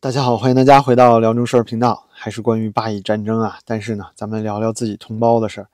大家好，欢迎大家回到辽中事儿频道，还是关于巴以战争啊。但是呢，咱们聊聊自己同胞的事儿。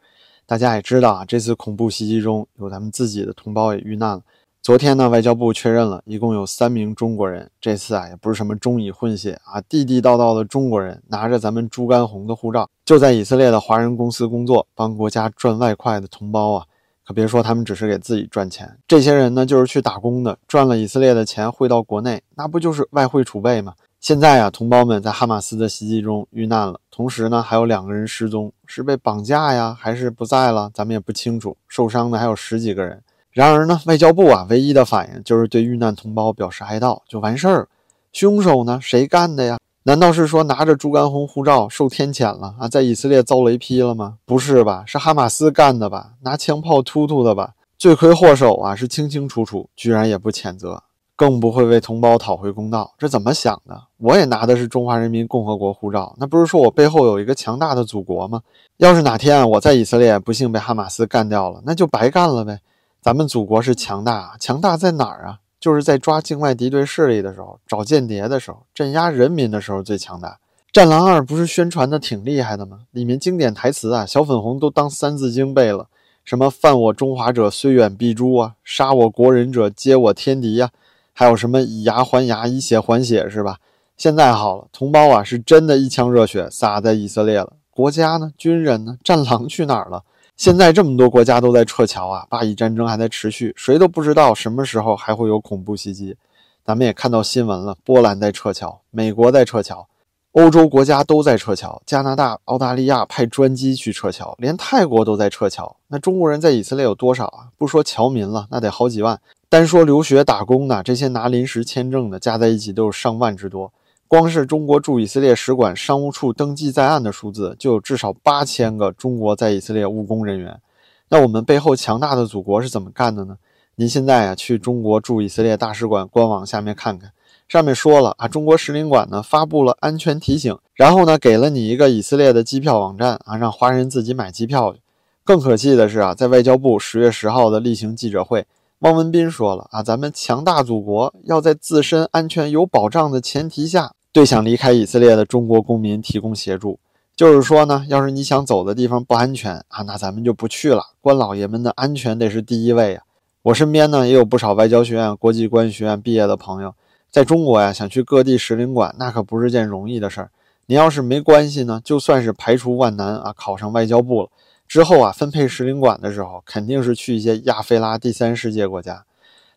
大家也知道啊，这次恐怖袭击中有咱们自己的同胞也遇难了。昨天呢，外交部确认了一共有三名中国人。这次啊，也不是什么中以混血啊，地地道道的中国人，拿着咱们猪肝红的护照，就在以色列的华人公司工作，帮国家赚外快的同胞啊。可别说他们只是给自己赚钱，这些人呢就是去打工的，赚了以色列的钱汇到国内，那不就是外汇储备吗？现在啊，同胞们在哈马斯的袭击中遇难了，同时呢还有两个人失踪，是被绑架呀，还是不在了？咱们也不清楚。受伤的还有十几个人。然而呢，外交部啊唯一的反应就是对遇难同胞表示哀悼就完事儿。凶手呢谁干的呀？难道是说拿着猪肝红护照受天谴了啊，在以色列遭雷劈了吗？不是吧，是哈马斯干的吧？拿枪炮突突的吧？罪魁祸首啊是清清楚楚，居然也不谴责，更不会为同胞讨回公道，这怎么想的？我也拿的是中华人民共和国护照，那不是说我背后有一个强大的祖国吗？要是哪天啊我在以色列不幸被哈马斯干掉了，那就白干了呗。咱们祖国是强大，强大在哪儿啊？就是在抓境外敌对势力的时候，找间谍的时候，镇压人民的时候最强大。《战狼二》不是宣传的挺厉害的吗？里面经典台词啊，小粉红都当三字经背了，什么“犯我中华者，虽远必诛”啊，“杀我国人者，皆我天敌”呀，还有什么“以牙还牙，以血还血”是吧？现在好了，同胞啊，是真的一腔热血洒在以色列了，国家呢？军人呢？战狼去哪儿了？现在这么多国家都在撤侨啊，巴以战争还在持续，谁都不知道什么时候还会有恐怖袭击。咱们也看到新闻了，波兰在撤侨，美国在撤侨，欧洲国家都在撤侨，加拿大、澳大利亚派专机去撤侨，连泰国都在撤侨。那中国人在以色列有多少啊？不说侨民了，那得好几万。单说留学打工的，这些拿临时签证的，加在一起都有上万之多。光是中国驻以色列使馆商务处登记在案的数字，就有至少八千个中国在以色列务工人员。那我们背后强大的祖国是怎么干的呢？您现在啊，去中国驻以色列大使馆官网下面看看，上面说了啊，中国使领馆呢发布了安全提醒，然后呢给了你一个以色列的机票网站啊，让华人自己买机票去。更可气的是啊，在外交部十月十号的例行记者会。汪文斌说了啊，咱们强大祖国要在自身安全有保障的前提下，对想离开以色列的中国公民提供协助。就是说呢，要是你想走的地方不安全啊，那咱们就不去了。官老爷们的安全得是第一位啊！我身边呢也有不少外交学院、国际关系学院毕业的朋友，在中国呀想去各地使领馆，那可不是件容易的事儿。你要是没关系呢，就算是排除万难啊，考上外交部了。之后啊，分配使领馆的时候，肯定是去一些亚非拉第三世界国家。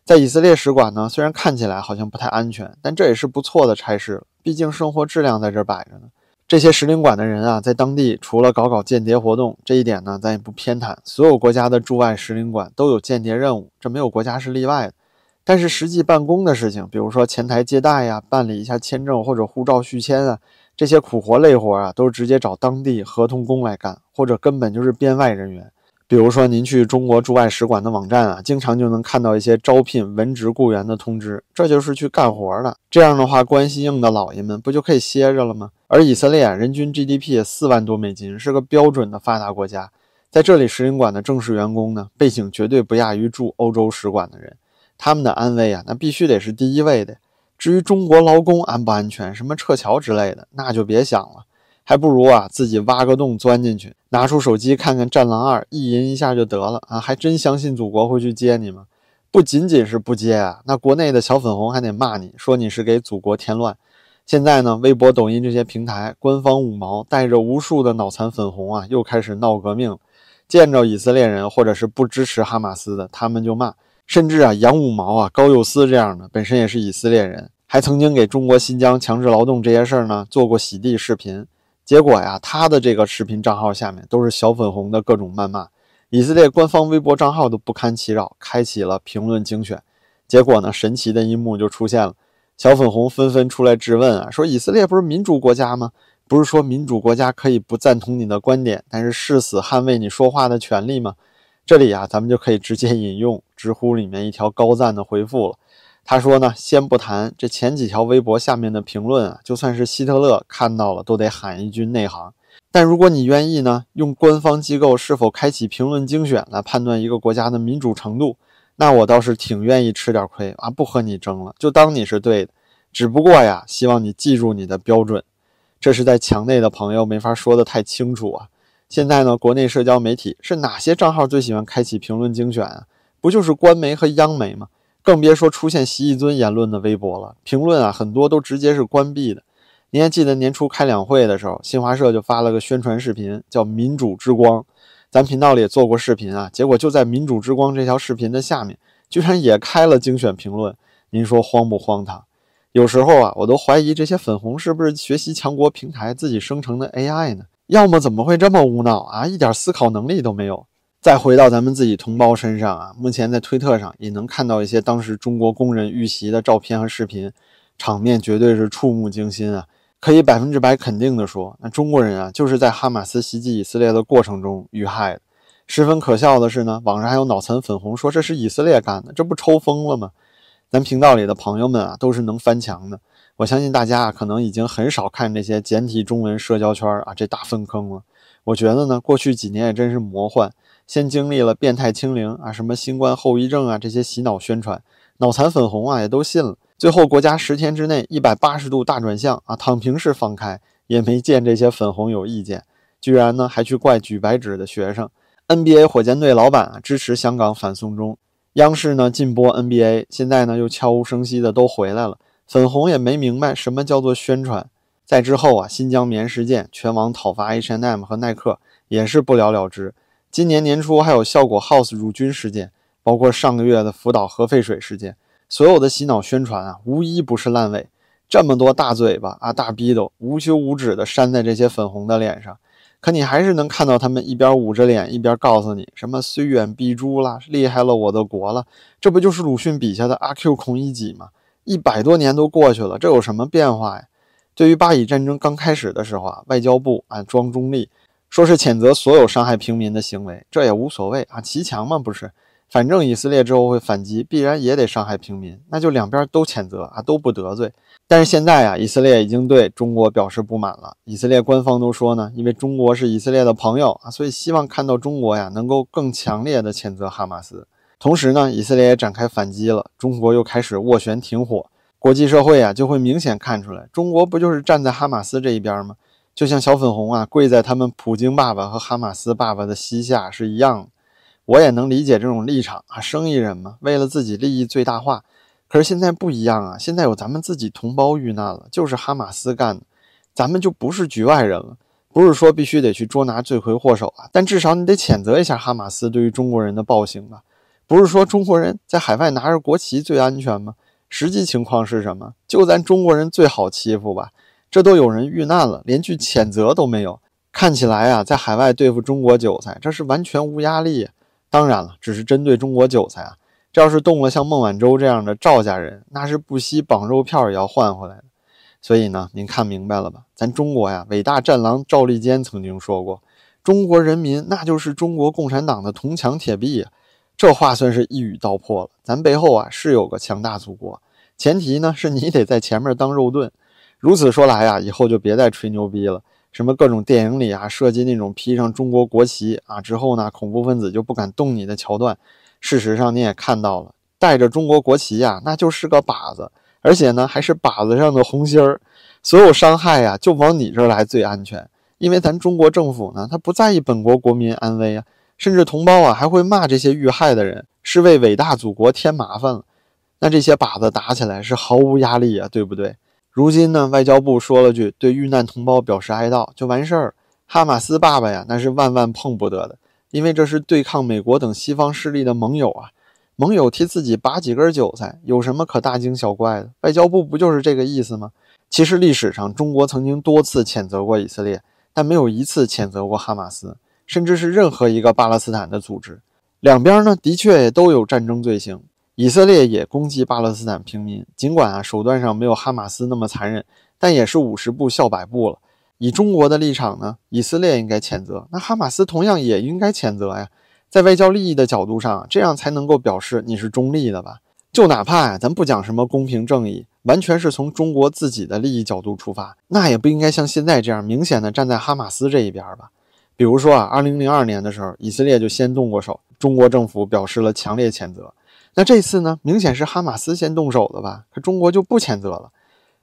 在以色列使馆呢，虽然看起来好像不太安全，但这也是不错的差事。毕竟生活质量在这摆着呢。这些使领馆的人啊，在当地除了搞搞间谍活动，这一点呢，咱也不偏袒。所有国家的驻外使领馆都有间谍任务，这没有国家是例外的。但是实际办公的事情，比如说前台接待呀，办理一下签证或者护照续签啊。这些苦活累活啊，都是直接找当地合同工来干，或者根本就是编外人员。比如说，您去中国驻外使馆的网站啊，经常就能看到一些招聘文职雇员的通知，这就是去干活的。这样的话，关系硬的老爷们不就可以歇着了吗？而以色列，人均 GDP 四万多美金，是个标准的发达国家，在这里使领馆的正式员工呢，背景绝对不亚于驻欧洲使馆的人，他们的安危啊，那必须得是第一位的。至于中国劳工安不安全，什么撤侨之类的，那就别想了，还不如啊自己挖个洞钻进去，拿出手机看看《战狼二》，意淫一下就得了啊！还真相信祖国会去接你吗？不仅仅是不接啊，那国内的小粉红还得骂你说你是给祖国添乱。现在呢，微博、抖音这些平台，官方五毛带着无数的脑残粉红啊，又开始闹革命，见着以色列人或者是不支持哈马斯的，他们就骂。甚至啊，杨五毛啊、高佑思这样的，本身也是以色列人，还曾经给中国新疆强制劳动这些事儿呢做过洗地视频。结果呀，他的这个视频账号下面都是小粉红的各种谩骂，以色列官方微博账号都不堪其扰，开启了评论精选。结果呢，神奇的一幕就出现了，小粉红纷纷出来质问啊，说以色列不是民主国家吗？不是说民主国家可以不赞同你的观点，但是誓死捍卫你说话的权利吗？这里啊，咱们就可以直接引用知乎里面一条高赞的回复了。他说呢，先不谈这前几条微博下面的评论啊，就算是希特勒看到了都得喊一句内行。但如果你愿意呢，用官方机构是否开启评论精选来判断一个国家的民主程度，那我倒是挺愿意吃点亏啊，不和你争了，就当你是对的。只不过呀，希望你记住你的标准。这是在墙内的朋友没法说的太清楚啊。现在呢，国内社交媒体是哪些账号最喜欢开启评论精选啊？不就是官媒和央媒吗？更别说出现习一尊言论的微博了，评论啊很多都直接是关闭的。您还记得年初开两会的时候，新华社就发了个宣传视频，叫“民主之光”。咱频道里也做过视频啊，结果就在“民主之光”这条视频的下面，居然也开了精选评论。您说荒不荒唐？有时候啊，我都怀疑这些粉红是不是学习强国平台自己生成的 AI 呢？要么怎么会这么无脑啊，一点思考能力都没有？再回到咱们自己同胞身上啊，目前在推特上也能看到一些当时中国工人遇袭的照片和视频，场面绝对是触目惊心啊！可以百分之百肯定的说，那中国人啊，就是在哈马斯袭击以色列的过程中遇害的。十分可笑的是呢，网上还有脑残粉红说这是以色列干的，这不抽风了吗？咱频道里的朋友们啊，都是能翻墙的。我相信大家啊，可能已经很少看这些简体中文社交圈啊这大粪坑了。我觉得呢，过去几年也真是魔幻。先经历了变态清零啊，什么新冠后遗症啊，这些洗脑宣传，脑残粉红啊也都信了。最后国家十天之内一百八十度大转向啊，躺平式放开，也没见这些粉红有意见，居然呢还去怪举白纸的学生。NBA 火箭队老板啊支持香港反送中，央视呢禁播 NBA，现在呢又悄无声息的都回来了。粉红也没明白什么叫做宣传。在之后啊，新疆棉事件，全网讨伐 H&M 和耐克，也是不了了之。今年年初还有效果 House 入军事件，包括上个月的福岛核废水事件，所有的洗脑宣传啊，无一不是烂尾。这么多大嘴巴啊、大逼斗，无休无止的扇在这些粉红的脸上，可你还是能看到他们一边捂着脸，一边告诉你什么“虽远必诛”啦，厉害了我的国了。这不就是鲁迅笔下的阿 Q 孔乙己吗？一百多年都过去了，这有什么变化呀？对于巴以战争刚开始的时候啊，外交部啊装中立。说是谴责所有伤害平民的行为，这也无所谓啊，骑墙嘛不是？反正以色列之后会反击，必然也得伤害平民，那就两边都谴责啊，都不得罪。但是现在啊，以色列已经对中国表示不满了。以色列官方都说呢，因为中国是以色列的朋友啊，所以希望看到中国呀能够更强烈的谴责哈马斯。同时呢，以色列也展开反击了，中国又开始斡旋停火，国际社会啊就会明显看出来，中国不就是站在哈马斯这一边吗？就像小粉红啊，跪在他们普京爸爸和哈马斯爸爸的膝下是一样的。我也能理解这种立场啊，生意人嘛，为了自己利益最大化。可是现在不一样啊，现在有咱们自己同胞遇难了，就是哈马斯干的，咱们就不是局外人了。不是说必须得去捉拿罪魁祸首啊，但至少你得谴责一下哈马斯对于中国人的暴行吧。不是说中国人在海外拿着国旗最安全吗？实际情况是什么？就咱中国人最好欺负吧。这都有人遇难了，连句谴责都没有。看起来啊，在海外对付中国韭菜，这是完全无压力。当然了，只是针对中国韭菜啊。这要是动了像孟晚舟这样的赵家人，那是不惜绑肉票也要换回来的。所以呢，您看明白了吧？咱中国呀，伟大战狼赵立坚曾经说过：“中国人民那就是中国共产党的铜墙铁壁。”这话算是一语道破了。咱背后啊是有个强大祖国，前提呢是你得在前面当肉盾。如此说来啊，以后就别再吹牛逼了。什么各种电影里啊，设计那种披上中国国旗啊之后呢，恐怖分子就不敢动你的桥段。事实上你也看到了，带着中国国旗呀，那就是个靶子，而且呢还是靶子上的红心儿。所有伤害呀，就往你这儿来最安全，因为咱中国政府呢，他不在意本国国民安危啊，甚至同胞啊还会骂这些遇害的人是为伟大祖国添麻烦了。那这些靶子打起来是毫无压力啊，对不对？如今呢，外交部说了句“对遇难同胞表示哀悼”就完事儿。哈马斯爸爸呀，那是万万碰不得的，因为这是对抗美国等西方势力的盟友啊。盟友替自己拔几根韭菜，有什么可大惊小怪的？外交部不就是这个意思吗？其实历史上，中国曾经多次谴责过以色列，但没有一次谴责过哈马斯，甚至是任何一个巴勒斯坦的组织。两边呢，的确也都有战争罪行。以色列也攻击巴勒斯坦平民，尽管啊手段上没有哈马斯那么残忍，但也是五十步笑百步了。以中国的立场呢，以色列应该谴责，那哈马斯同样也应该谴责呀。在外交利益的角度上，这样才能够表示你是中立的吧？就哪怕呀，咱不讲什么公平正义，完全是从中国自己的利益角度出发，那也不应该像现在这样明显的站在哈马斯这一边吧？比如说啊，二零零二年的时候，以色列就先动过手，中国政府表示了强烈谴责。那这次呢，明显是哈马斯先动手的吧？可中国就不谴责了。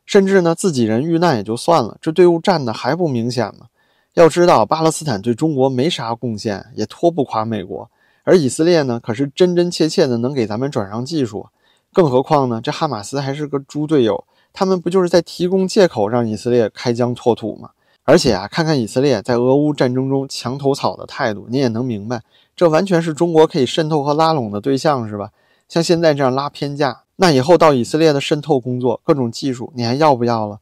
甚至呢自己人遇难也就算了，这队伍站的还不明显吗？要知道，巴勒斯坦对中国没啥贡献，也拖不垮美国，而以色列呢，可是真真切切的能给咱们转让技术。更何况呢，这哈马斯还是个猪队友，他们不就是在提供借口让以色列开疆拓土吗？而且啊，看看以色列在俄乌战争中墙头草的态度，你也能明白，这完全是中国可以渗透和拉拢的对象，是吧？像现在这样拉偏架，那以后到以色列的渗透工作，各种技术，你还要不要了？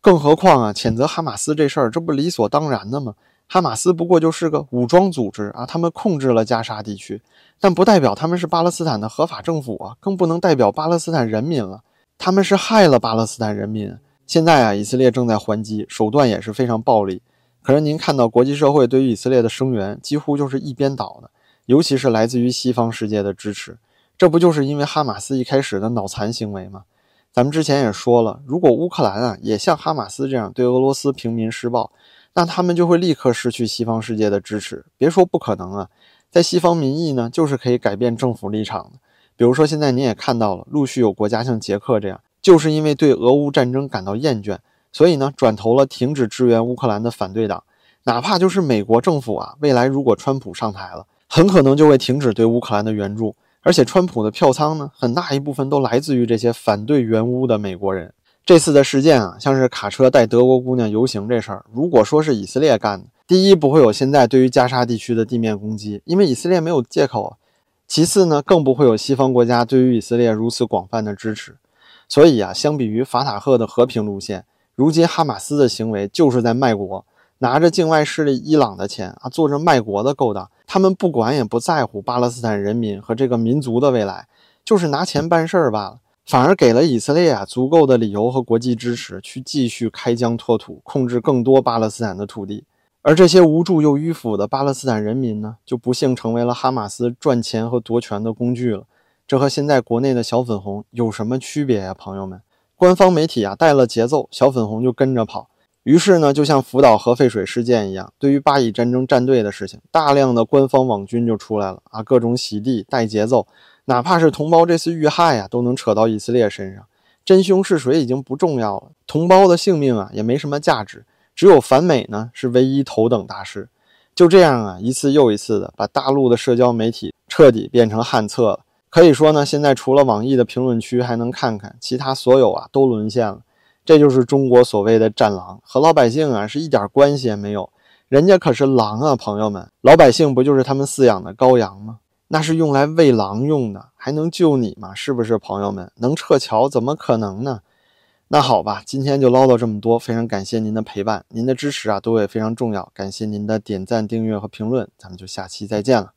更何况啊，谴责哈马斯这事儿，这不理所当然的吗？哈马斯不过就是个武装组织啊，他们控制了加沙地区，但不代表他们是巴勒斯坦的合法政府啊，更不能代表巴勒斯坦人民了。他们是害了巴勒斯坦人民。现在啊，以色列正在还击，手段也是非常暴力。可是您看到国际社会对于以色列的声援，几乎就是一边倒的，尤其是来自于西方世界的支持。这不就是因为哈马斯一开始的脑残行为吗？咱们之前也说了，如果乌克兰啊也像哈马斯这样对俄罗斯平民施暴，那他们就会立刻失去西方世界的支持。别说不可能啊，在西方民意呢，就是可以改变政府立场的。比如说现在您也看到了，陆续有国家像捷克这样。就是因为对俄乌战争感到厌倦，所以呢，转投了停止支援乌克兰的反对党。哪怕就是美国政府啊，未来如果川普上台了，很可能就会停止对乌克兰的援助。而且，川普的票仓呢，很大一部分都来自于这些反对援乌的美国人。这次的事件啊，像是卡车带德国姑娘游行这事儿，如果说是以色列干的，第一不会有现在对于加沙地区的地面攻击，因为以色列没有借口；其次呢，更不会有西方国家对于以色列如此广泛的支持。所以啊，相比于法塔赫的和平路线，如今哈马斯的行为就是在卖国，拿着境外势力伊朗的钱啊，做着卖国的勾当。他们不管也不在乎巴勒斯坦人民和这个民族的未来，就是拿钱办事儿罢了。反而给了以色列啊足够的理由和国际支持，去继续开疆拓土，控制更多巴勒斯坦的土地。而这些无助又迂腐的巴勒斯坦人民呢，就不幸成为了哈马斯赚钱和夺权的工具了。这和现在国内的小粉红有什么区别呀，朋友们？官方媒体啊带了节奏，小粉红就跟着跑。于是呢，就像福岛核废水事件一样，对于巴以战争站队的事情，大量的官方网军就出来了啊，各种洗地带节奏，哪怕是同胞这次遇害呀，都能扯到以色列身上。真凶是谁已经不重要了，同胞的性命啊也没什么价值，只有反美呢是唯一头等大事。就这样啊，一次又一次的把大陆的社交媒体彻底变成旱厕了。可以说呢，现在除了网易的评论区还能看看，其他所有啊都沦陷了。这就是中国所谓的战狼，和老百姓啊是一点关系也没有。人家可是狼啊，朋友们，老百姓不就是他们饲养的羔羊吗？那是用来喂狼用的，还能救你吗？是不是，朋友们？能撤侨怎么可能呢？那好吧，今天就唠叨这么多，非常感谢您的陪伴，您的支持啊对我也非常重要。感谢您的点赞、订阅和评论，咱们就下期再见了。